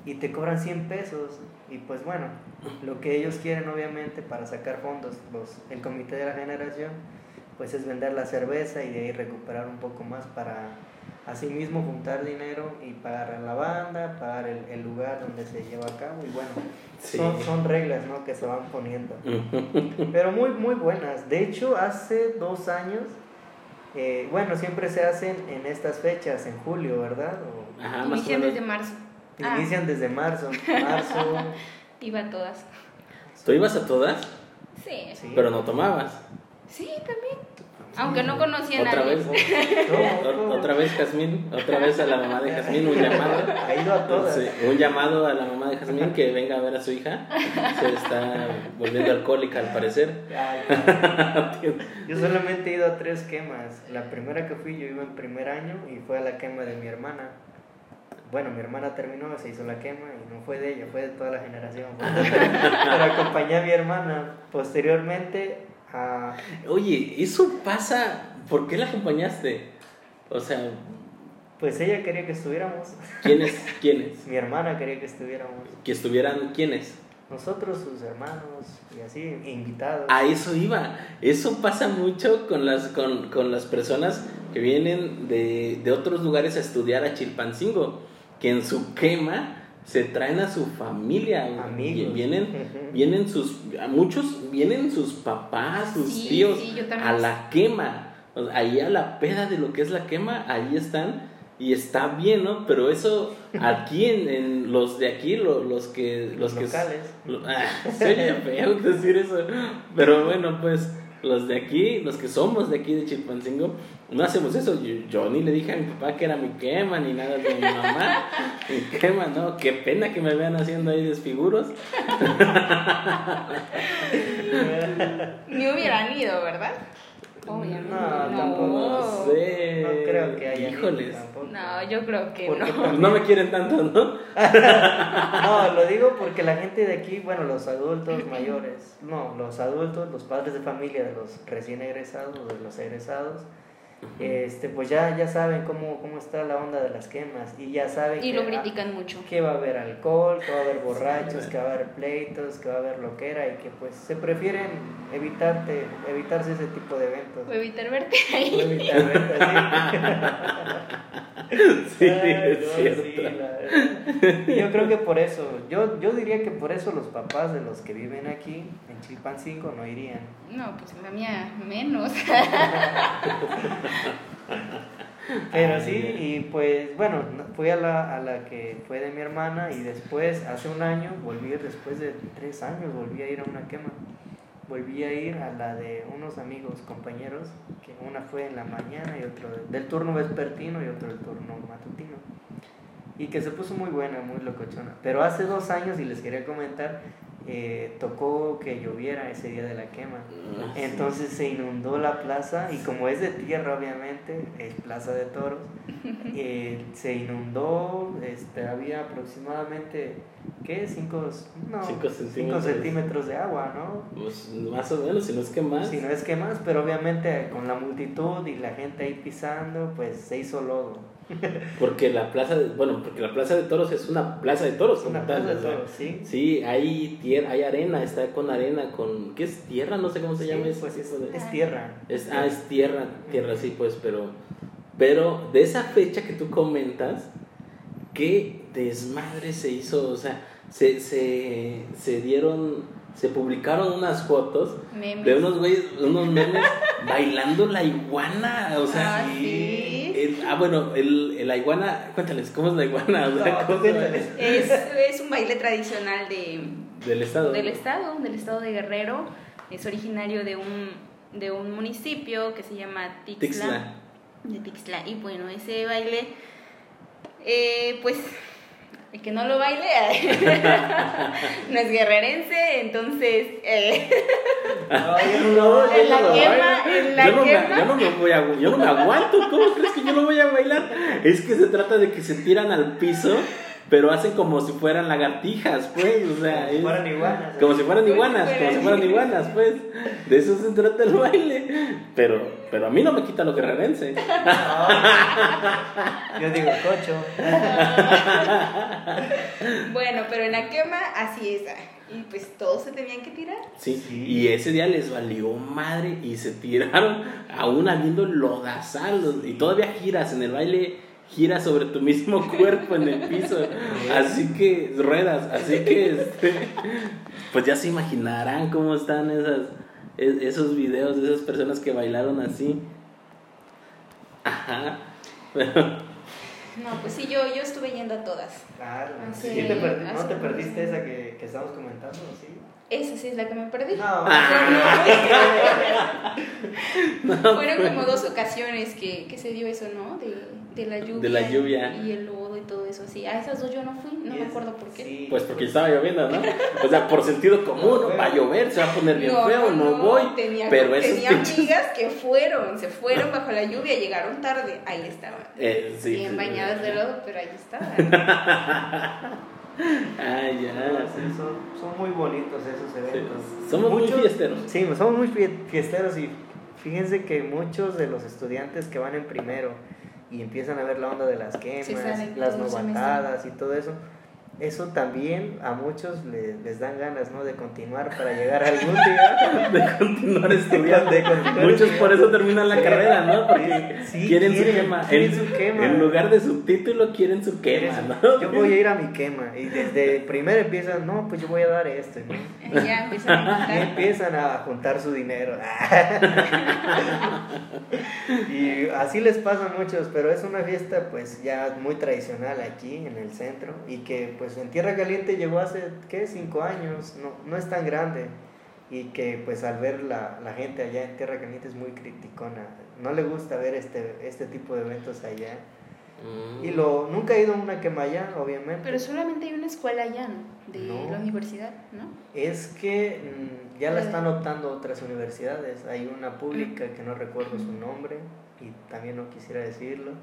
y te cobran 100 pesos. Y pues bueno, lo que ellos quieren obviamente para sacar fondos, los, el comité de la generación, pues es vender la cerveza y de ahí recuperar un poco más para asimismo juntar dinero y pagar a la banda, pagar el, el lugar donde se lleva a cabo. Y bueno, Sí. son, son reglas ¿no? que se van poniendo. <laughs> Pero muy, muy buenas. De hecho, hace dos años, eh, bueno, siempre se hacen en estas fechas, en julio, ¿verdad? O Ajá, más o Inician menos. desde marzo. Ah, inician desde marzo. Marzo, <laughs> iba a todas. ¿Tú ibas a todas? Sí. sí. Pero no tomabas. Sí, también. Aunque no conocía a Otra nadie. vez. No. Otra vez Jazmín, otra vez a la mamá de Jazmín, un llamado. Ha ido a todas. Un llamado a la mamá de Jazmín que venga a ver a su hija. Se está volviendo alcohólica al parecer. Ay, no. Yo solamente he ido a tres quemas. La primera que fui yo iba en primer año y fue a la quema de mi hermana. Bueno, mi hermana terminó, se hizo la quema y no fue de ella, fue de toda la generación. <laughs> Pero acompañé a mi hermana. Posteriormente, a, Oye, eso pasa. ¿Por qué la acompañaste? O sea, pues ella quería que estuviéramos. ¿quiénes? ¿Quiénes? Mi hermana quería que estuviéramos. Que estuvieran, ¿quiénes? Nosotros, sus hermanos y así, invitados. A eso iba. Eso pasa mucho con las, con, con las personas que vienen de, de otros lugares a estudiar a Chilpancingo, que en su quema se traen a su familia. Amigos. Vienen, vienen <laughs> sus, a muchos vienen sus papás, sus Sí, tíos sí, yo también. a la quema. Ahí a la peda de lo que es la quema, ahí están y está bien, ¿no? Pero eso aquí en, en los de aquí, lo- los que Los los que locales. lo- ah, <laughs> se oye feo decir eso. Pero bueno, pues los de aquí, los que somos de aquí de Chilpancingo, no hacemos eso. Yo, yo ni le dije a mi papá que era mi quema, ni nada de mi mamá. <laughs> mi quema, no, qué pena que me vean haciendo ahí desfiguros. <laughs> Ni hubieran ido, ¿verdad? Obviamente. No, no. tampoco. No sé. No creo que haya. Híjoles. tampoco. No, yo creo que Porque no. No me quieren tanto, ¿no? <laughs> No, lo digo porque la gente de aquí, bueno, los adultos mayores, no, los adultos, los padres de familia de los recién egresados, o de los egresados, este, pues ya, ya saben cómo, cómo está la onda de las quemas y ya saben Y que, lo critican mucho. que va a haber alcohol, que va a haber borrachos, que va a haber pleitos, que va a haber loquera y que pues se prefieren evitarte, evitarse ese tipo de eventos. A evitar verte O ahí. evitar verte <laughs> Sí, Ay, es no, cierto. sí, la. Yo creo que por eso, yo, yo diría que por eso los papás de los que viven aquí en Chilpancingo no irían. No, pues la mía menos. <laughs> Pero sí, y pues bueno, no- fui a la, a la que fue de mi hermana y después, hace un año, volví, después de tres años, volví a ir a una quema. Volví a ir a la de unos amigos, compañeros, que una fue en la mañana y otro del turno vespertino y otro del turno matutino. Y que se puso muy buena, muy locochona. Pero hace dos años, y les quería comentar, eh, tocó que lloviera ese día de la quema. Ah, sí. Entonces se inundó la plaza y como es de tierra obviamente, es plaza de toros, <laughs> eh, se inundó, este, había aproximadamente, ¿qué? Cinco, no, Cinco cinco centímetros. centímetros de agua, ¿no? Pues más o menos, si no es que más. Si no es que más, pero obviamente con la multitud y la gente ahí pisando, pues se hizo lodo. Porque la plaza de, bueno, porque la plaza de toros es una plaza de toros una tal, plaza de toros, ¿sí? Sí, hay tierra, hay arena, está con arena, con ¿qué es tierra? No sé cómo se Sí, llama pues es, es tierra. Es, ah, es tierra, tierra, sí, pues, pero, pero de esa fecha que tú comentas, ¿qué desmadre se hizo? O sea, se, se, se dieron, se publicaron unas fotos Memes. de unos güeyes, unos memes bailando la iguana, o sea, Ah, sí. El- ah, bueno, el, el la iguana, cuéntales, ¿cómo es la iguana? O sea, No, ¿cómo tú se cuéntales. Es, es un baile tradicional de, Del estado. del estado, del estado de Guerrero. Es originario de un, de un municipio que se llama Tixla. Tixla. De Tixla. Y bueno, ese baile, eh, pues, el que no lo baile <laughs> no es guerrerense, entonces... eh, No, yo no- No, yo En la no quema, en la yo no, me, quema. yo no me voy a, yo no me aguanto. ¿Cómo crees que yo no voy a bailar? Es que se trata de que se tiran al piso, pero hacen como si fueran lagartijas, pues. O sea, Como si es- fueran iguanas. como si fueran iguanas, como si fueran- <laughs> iguanas, pues. De eso se trata el baile. Pero, pero a mí no me quita lo guerrerense. <laughs> Yo digo cocho. <laughs> bueno, pero en la quema así es. Y pues todos se tenían que tirar. Sí, Sí. y ese día les valió madre y se tiraron aún habiendo lodazal y todavía giras en el baile, giras sobre tu mismo <laughs> cuerpo en el piso, así que ruedas, así que este, pues ya se imaginarán cómo están esas es- esos videos de esas personas que bailaron así. Ajá. No, pues sí, yo, yo estuve yendo a todas. Claro. Sí, te perdi- ¿No te perdiste esa que, que estábamos comentando? ¿Sí? Esa sí es la que me perdí. No. Fueron como dos ocasiones que, que se dio eso, ¿no? De, de la lluvia. De la lluvia. Y el lodo y todo eso así. A esas dos yo no fui, no me acuerdo por qué. sí, Pues porque estaba lloviendo, ¿no? O sea, por sentido común, ¿no? va a llover, se va a poner bien feo, no, voy. Tenía, pero tenía pinches- amigas que fueron, se fueron bajo la lluvia, llegaron tarde, ahí estaban. Eh, sí, Bien sí, bañadas sí. de lodo, pero ahí estaban. <laughs> Ay, ya. Sí, son, son muy bonitos esos eventos. Somos muy fiesteros. Sí, somos muy fie- fiesteros y fíjense que muchos de los estudiantes que van en primero y empiezan a ver la onda de las quemas, Sí, las novatadas y todo eso, eso también a muchos le- les dan ganas, ¿no? De continuar para llegar algún día. <laughs> De continuar estudiando. De continuar Muchos por eso terminan la carrera, ¿no? Porque Sí, quieren, su quema. quieren en, su quema. en lugar de su título, quieren su quema, ¿no? Yo voy a ir a mi quema y desde el primero empiezan, no, pues yo voy a dar esto. ¿no? Y ya empiezan a Y empiezan a juntar su dinero. <laughs> y así les pasa a muchos, pero es una fiesta pues ya muy tradicional aquí en el centro y que pues en Tierra Caliente llegó hace, ¿qué? Cinco años, no, no es tan grande. y que pues al ver la, la gente allá en Tierra Caliente es muy criticona. No le gusta ver este, este tipo de eventos allá. Mm. Y lo, nunca he ido a una quema allá, obviamente. Pero solamente hay una escuela allá, ¿no? De No. la universidad, ¿no? Es que mm, ya la están optando otras universidades. Hay una pública que no recuerdo su nombre y también no quisiera decirlo.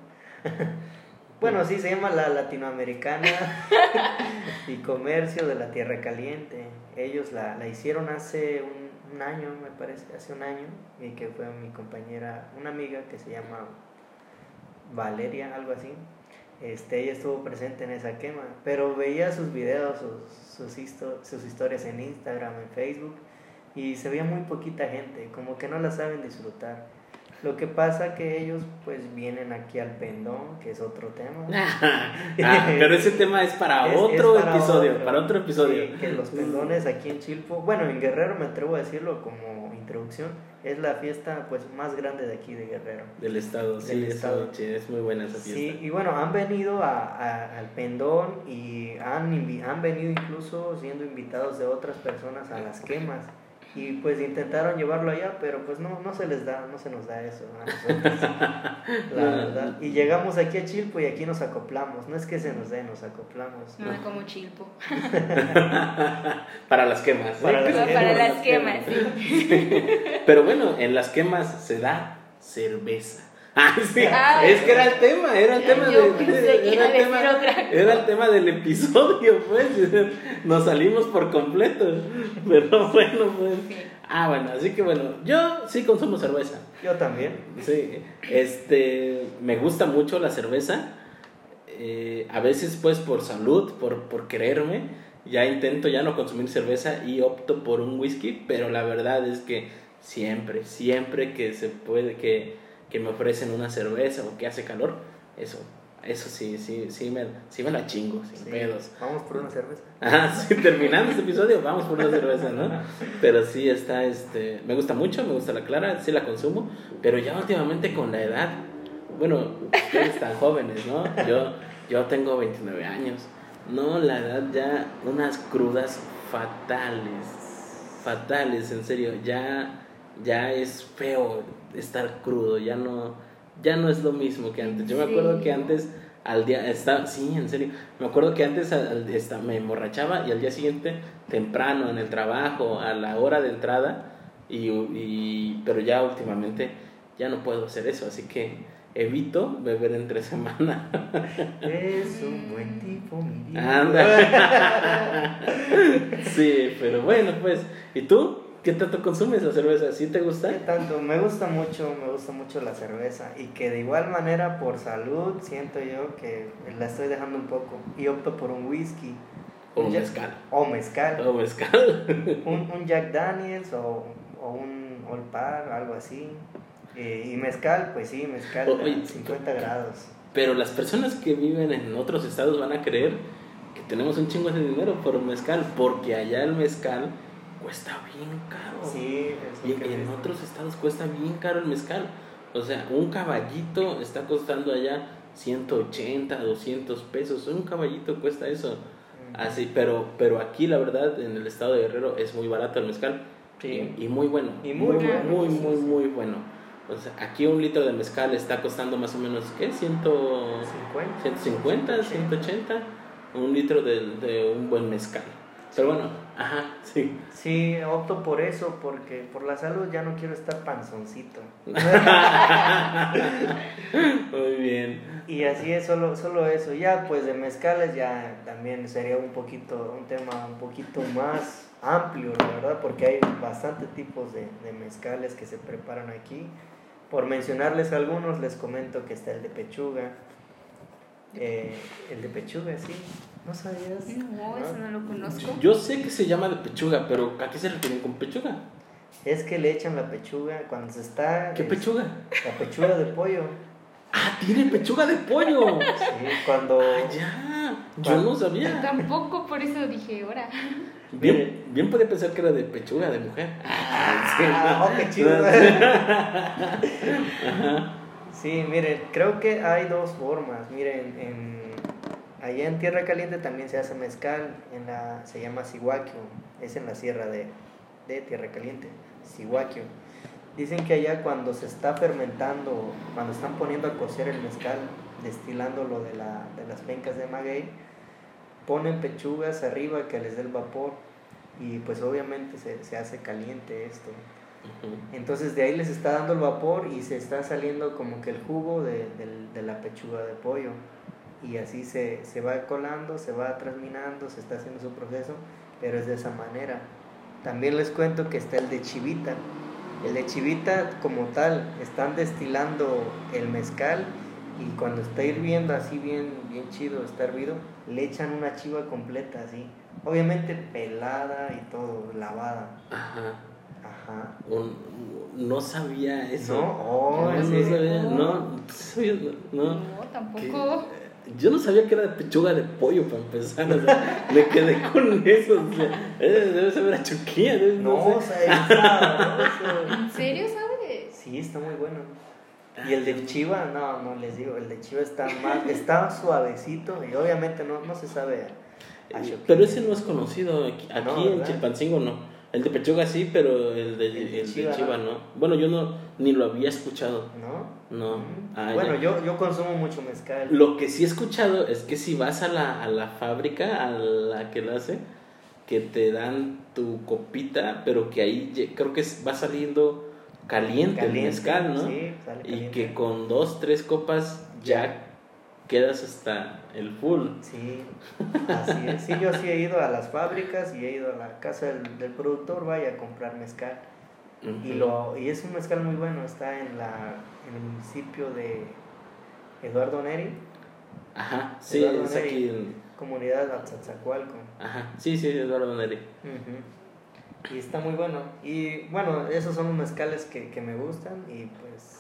<laughs> bueno, sí, se llama la Latinoamericana <laughs> y Comercio de la Tierra Caliente. Ellos la, la hicieron hace un, un año, me parece, hace un año, y que fue mi compañera, una amiga que se llama Valeria, algo así. Este, ella estuvo presente en esa quema, pero veía sus videos, sus, sus, histo- sus historias en Instagram, en Facebook, y se veía muy poquita gente, como que no la saben disfrutar. Lo que pasa que ellos pues vienen aquí al pendón, que es otro tema. <laughs> Ah, pero ese tema es para Es- es otro para episodio, otro. para otro episodio. Sí, que los pendones aquí en Chilpo, bueno, en Guerrero me atrevo a decirlo como introducción, es la fiesta pues más grande de aquí de Guerrero. Del estado, sí, Del eso, estado. sí, es muy buena esa Sí, fiesta. y bueno, han venido a, a- al pendón y han, han venido incluso siendo invitados de otras personas a las quemas. Y pues intentaron llevarlo allá, pero pues no, no se les da, no se nos da eso a nosotros, <laughs> la No. verdad. Y llegamos aquí a Chilpo y aquí nos acoplamos, no es que se nos dé, nos acoplamos. No como chilpo. <laughs> para las quemas. Para las Para, quemas, las las quemas, sí. <laughs> Pero bueno, en las quemas se da cerveza. Ah, sí, Ah, es que era el tema, era el yo tema de, pensé que iba era a el decir tema, otra cosa. era el tema del episodio, pues. Nos salimos por completo. Pero bueno, pues. Ah, bueno, así que bueno, yo sí consumo cerveza. Yo también. Sí, este, me gusta mucho la cerveza. Eh, a veces, pues, por salud, por, por quererme, ya intento ya no consumir cerveza y opto por un whisky, pero la verdad es que siempre, siempre que se puede, que, que me ofrecen una cerveza o que hace calor, eso, eso sí, sí, sí me, sí me la chingo, sin Sí. pedos. Vamos por una cerveza. Ah, <laughs> sí, terminando este episodio, vamos por una cerveza, ¿no? Pero sí está, este, me gusta mucho, me gusta la clara, sí la consumo, pero ya últimamente con la edad, bueno, ustedes están jóvenes, ¿no? Yo, yo tengo 29 años, no, la edad ya, unas crudas fatales, fatales, en serio, ya, ya es feo estar crudo, ya no, ya no es lo mismo que antes. Yo me acuerdo que antes al día estaba sí en serio me acuerdo que antes al- al- esta- me emborrachaba y al día siguiente temprano en el trabajo a la hora de entrada y, y- pero ya últimamente ya no puedo hacer eso así que evito beber entre <laughs> semana. Es un buen tipo, mi anda <laughs> sí pero bueno pues y tú qué tanto consumes la cerveza ¿sí te gusta ¿Qué tanto? Me gusta mucho, me gusta mucho la cerveza. Y que de igual manera por salud siento yo que la estoy dejando un poco. Y opto por un whisky. O Un mezcal. O mezcal, o mezcal. <laughs> Un, un Jack Daniels o, o un Old Par, algo así. Eh, y mezcal, pues sí, mezcal Oye, a 50 grados. Pero las personas que viven en otros estados van a creer que tenemos un chingo de dinero por mezcal, porque allá el mezcal cuesta bien caro. Sí, es Y que en otros estados cuesta bien caro el mezcal. O sea, un caballito está costando allá 180, 200 pesos. Un caballito cuesta eso. Así, pero, pero aquí la verdad en el estado de Guerrero es muy barato el mezcal. Sí. Y, y muy bueno. Y muy muy, bueno, muy, muy, muy bueno. O sea, aquí un litro de mezcal está costando más o menos, ¿qué? 100, 50. 150, 180. Un litro de, de un buen mezcal. Pero bueno, ajá, sí. Sí, opto por eso porque por la salud ya no quiero estar panzoncito. Muy bien. Y así es, solo, solo eso. Ya, pues de mezcales ya también sería un poquito, un tema un poquito más amplio, la verdad, porque hay bastantes tipos de, de mezcales que se preparan aquí. Por mencionarles algunos, les comento que está el de pechuga. Eh, el de pechuga, sí. ¿No sabías? No, eso no lo conozco. Yo sé que se llama de pechuga, pero ¿a qué se refieren con pechuga? Es que le echan la pechuga cuando se está... ¿Qué es- pechuga? La pechuga de pollo. Ah, tiene pechuga de pollo. Sí, cuando... Ah, ya. Yo no sabía. Tampoco, por eso dije, ahora. Bien, bien podía pensar que era de pechuga de mujer. Ah, <laughs> oh, qué chido. <laughs> <laughs> Sí, miren, creo que hay dos formas. Miren, en, allá en Tierra Caliente también se hace mezcal, en la, se llama Sihuaquio, es en la sierra de, de Tierra Caliente, Sihuaquio. Dicen que allá cuando se está fermentando, cuando están poniendo a cocer el mezcal, destilándolo de, la, de las pencas de maguey, ponen pechugas arriba que les dé el vapor y pues obviamente se, se hace caliente esto. Entonces de ahí les está dando el vapor y se está saliendo como que el jugo de, de la pechuga de pollo. Y así se, se va colando, se va transminando, se está haciendo su proceso, pero es de esa manera. También les cuento que está el de chivita. El de chivita como tal, están destilando el mezcal y cuando está hirviendo así bien, bien chido, está hervido, le echan una chiva completa así. Obviamente pelada y todo, lavada. Ajá. Ajá. Un- no sabía eso. No, oh, no, ¿en no sabía, no, ¿tú sabías? no. No, tampoco. ¿Qué? Yo no sabía que era de pechuga de pollo para empezar. O sea, me quedé con eso. O sea, eh, debe saber a chuquilla. debe- No, sé. o sea, ¿En serio sabes? Sí, está muy bueno. Y el de Chiva, no, no les digo, el de Chiva está más, está suavecito y obviamente no, no se sabe a choquilla. Pero ese no es conocido aquí, aquí No, en. Chilpancingo no. El de pechuga sí, pero el de, El de el de chiva, chiva, ¿no? no. Bueno, yo no ni lo había escuchado. ¿No? No. Mm. Ah, bueno, ya. yo, yo consumo mucho mezcal. Lo que sí he escuchado es que si vas a la, a la fábrica, a la que lo hace, que te dan tu copita, pero que ahí creo que va saliendo caliente, el Caliente, mezcal, ¿no? sí, sale y caliente. que con dos, tres copas ya quedas hasta el full. Sí, así es. Sí, yo sí he ido a las fábricas y he ido a la casa del, del productor, vaya a comprar mezcal. Y, lo, y es un mezcal muy bueno, está en, la, en el municipio de Eduardo Neri, Ajá, sí, Eduardo es Neri. aquí en... comunidad Atzazacualco. Ajá, sí, sí, Eduardo Neri. Ujú. Y está muy bueno. Y bueno, esos son los mezcales que, que me gustan y pues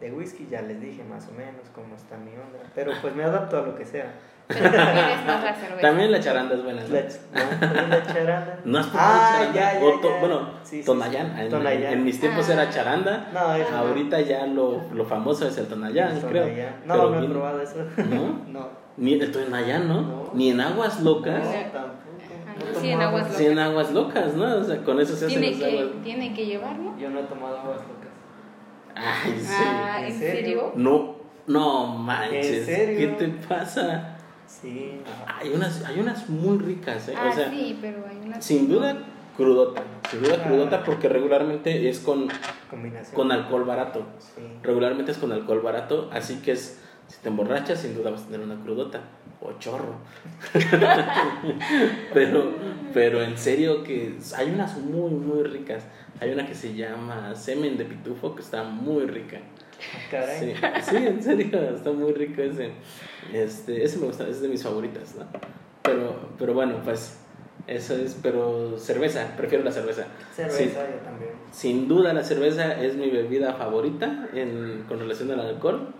de whisky ya les dije más o menos cómo está mi onda. Pero pues me adapto a lo que sea. <laughs> Pero más la cerveza. También la charanda es buena, ¿no? La, ¿no? ¿También la <laughs> charanda. ¿No has probado Ah, charanda? ya, ya, O to- ya. Bueno, Sí, sí, Tonayán. sí. En, Tonayán. en mis tiempos Ah. era charanda. No, es Ahorita ya lo, lo famoso es el Tonayán, Tonayán. creo. No, Pero no he bien- probado eso. ¿No? <laughs> No. Ni el Tonayán, ¿no? No. Ni en aguas locas. No, Sí. No sí, en aguas Sí, en aguas locas, ¿no? O sea, con eso se hacen Tiene las aguas. que, tiene que llevar, ¿no? Yo no he tomado aguas locas. Ay, sí. Ah, ¿En ¿en serio? serio? No, no manches. ¿En serio? ¿Qué te pasa? Sí. Hay unas, hay unas muy ricas, ¿eh? Ah, o sea, sí, pero hay una... sin duda crudota. Sin duda Ah. crudota porque regularmente es con, Combinación. con alcohol barato. Sí. Regularmente es con alcohol barato, así que es, si te emborrachas, sin duda vas a tener una crudota o chorro. <laughs> pero, pero en serio que hay unas muy, muy ricas. Hay una que se llama semen de pitufo que está muy rica. Caray. Sí, sí, en serio, está muy rico ese. Este, ese me gusta, es de mis favoritas, ¿no? Pero, pero bueno, pues eso es, pero cerveza, prefiero la cerveza. Cerveza Sí. yo también. Sin duda la cerveza es mi bebida favorita en, con relación al alcohol.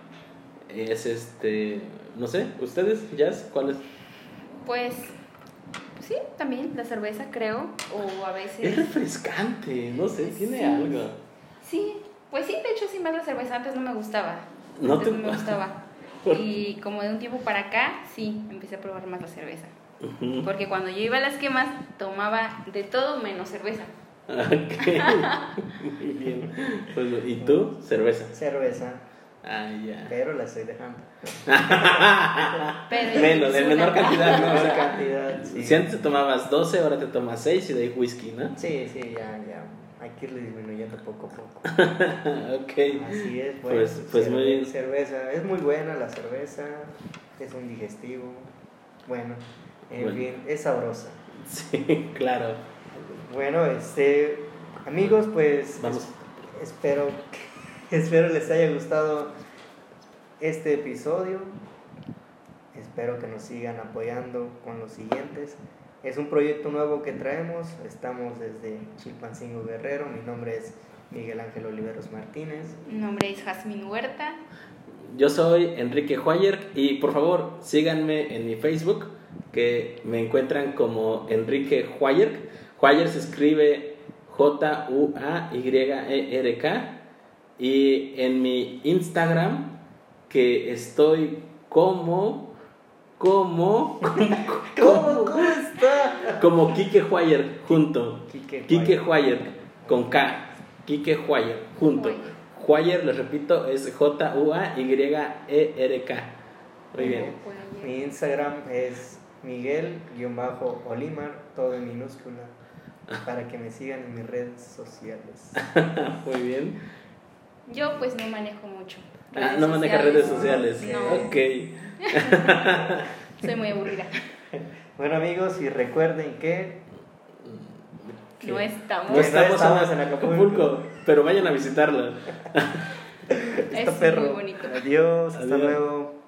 Es este, no sé, ustedes, Jazz, ¿cuál es? Pues, sí, también la cerveza, creo. O a Es veces... refrescante, no sé, tiene Sí. algo. Sí, pues sí, de hecho sí más la cerveza. Antes no me gustaba. No Antes te- no me gustaba. <laughs> Y como de un tiempo para acá, sí, empecé a probar más la cerveza. Porque cuando yo iba a las quemas, tomaba de todo menos cerveza. Ok. <laughs> Muy bien. Pues, ¿Y tú? Cerveza. Cerveza. Ah, ya. Pero la estoy dejando. <laughs> Pero Menos, en menor cantidad, ¿no? Menor cantidad, sí. Si antes te tomabas 12, ahora te tomas 6 y de ahí whisky, ¿no? Sí, sí, ya, ya. Hay que irle disminuyendo poco a poco. <laughs> ok. Así es, Pues- pues muy bien. Cerveza, es muy buena la cerveza, es un digestivo, bueno, en Bueno. fin, es sabrosa. Sí, <laughs> claro. Bueno, este, amigos, pues Vamos. es- espero, que- <laughs> espero les haya gustado este episodio. Espero que nos sigan apoyando con los siguientes. Es un proyecto nuevo que traemos. Estamos desde Chilpancingo Guerrero. Mi nombre es Miguel Ángel Oliveros Martínez. Mi nombre es Jazmín Huerta. Yo soy Enrique Huayer y por favor síganme en mi Facebook que me encuentran como Enrique Huayer. Huayer se escribe J-U-A-Y-E-R-K y en mi Instagram que estoy como como <laughs> ¿Cómo, cómo está? como Kike Huayer junto. Quique Kike Huayer. Huayer con K. Kike Huayer junto. Huayer, les repito, es J U A Y E R K. Muy bien. Mi Instagram es Miguel-Olimar, todo en minúscula, para que me sigan en mis redes sociales. <laughs> Muy bien. Yo pues no manejo mucho. Ah, no maneja sociales. redes sociales. No. Ok. Soy muy aburrida. <laughs> Bueno amigos, y recuerden que No estamos. No estamos, estamos en en Acapulco, Acapulco, pero vayan a visitarla. está <laughs> Es perro. muy bonito. Adiós, hasta Adiós. luego.